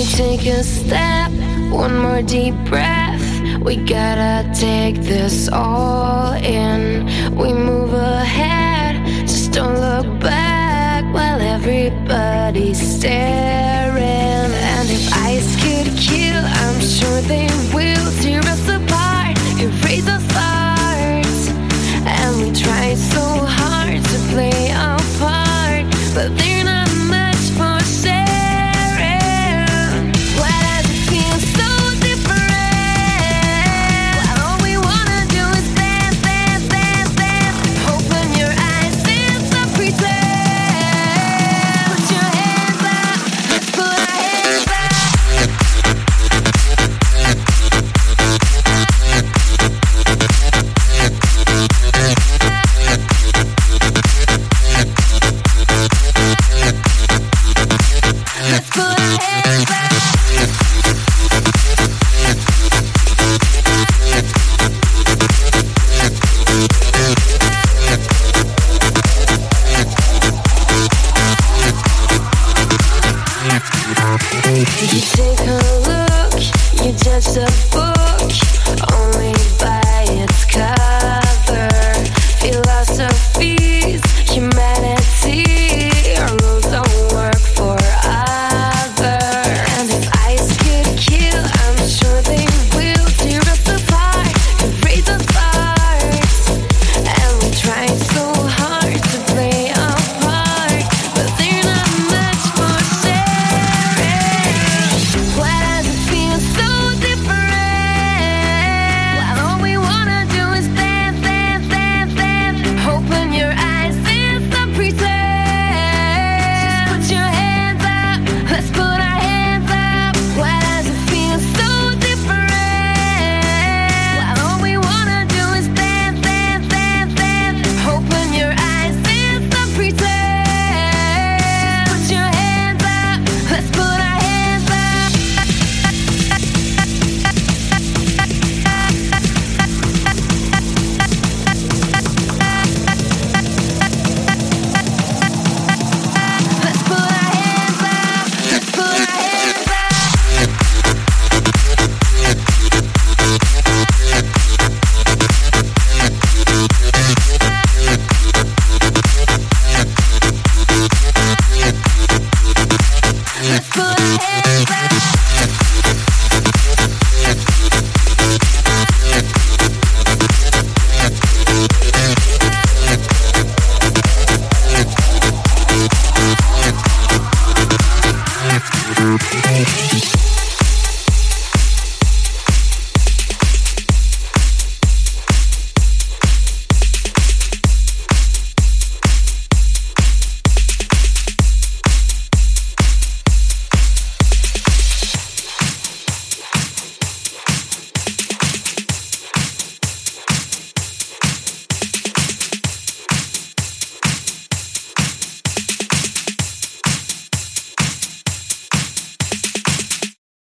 we take a step, one more deep breath, we gotta take this all. You take a look, you just a book.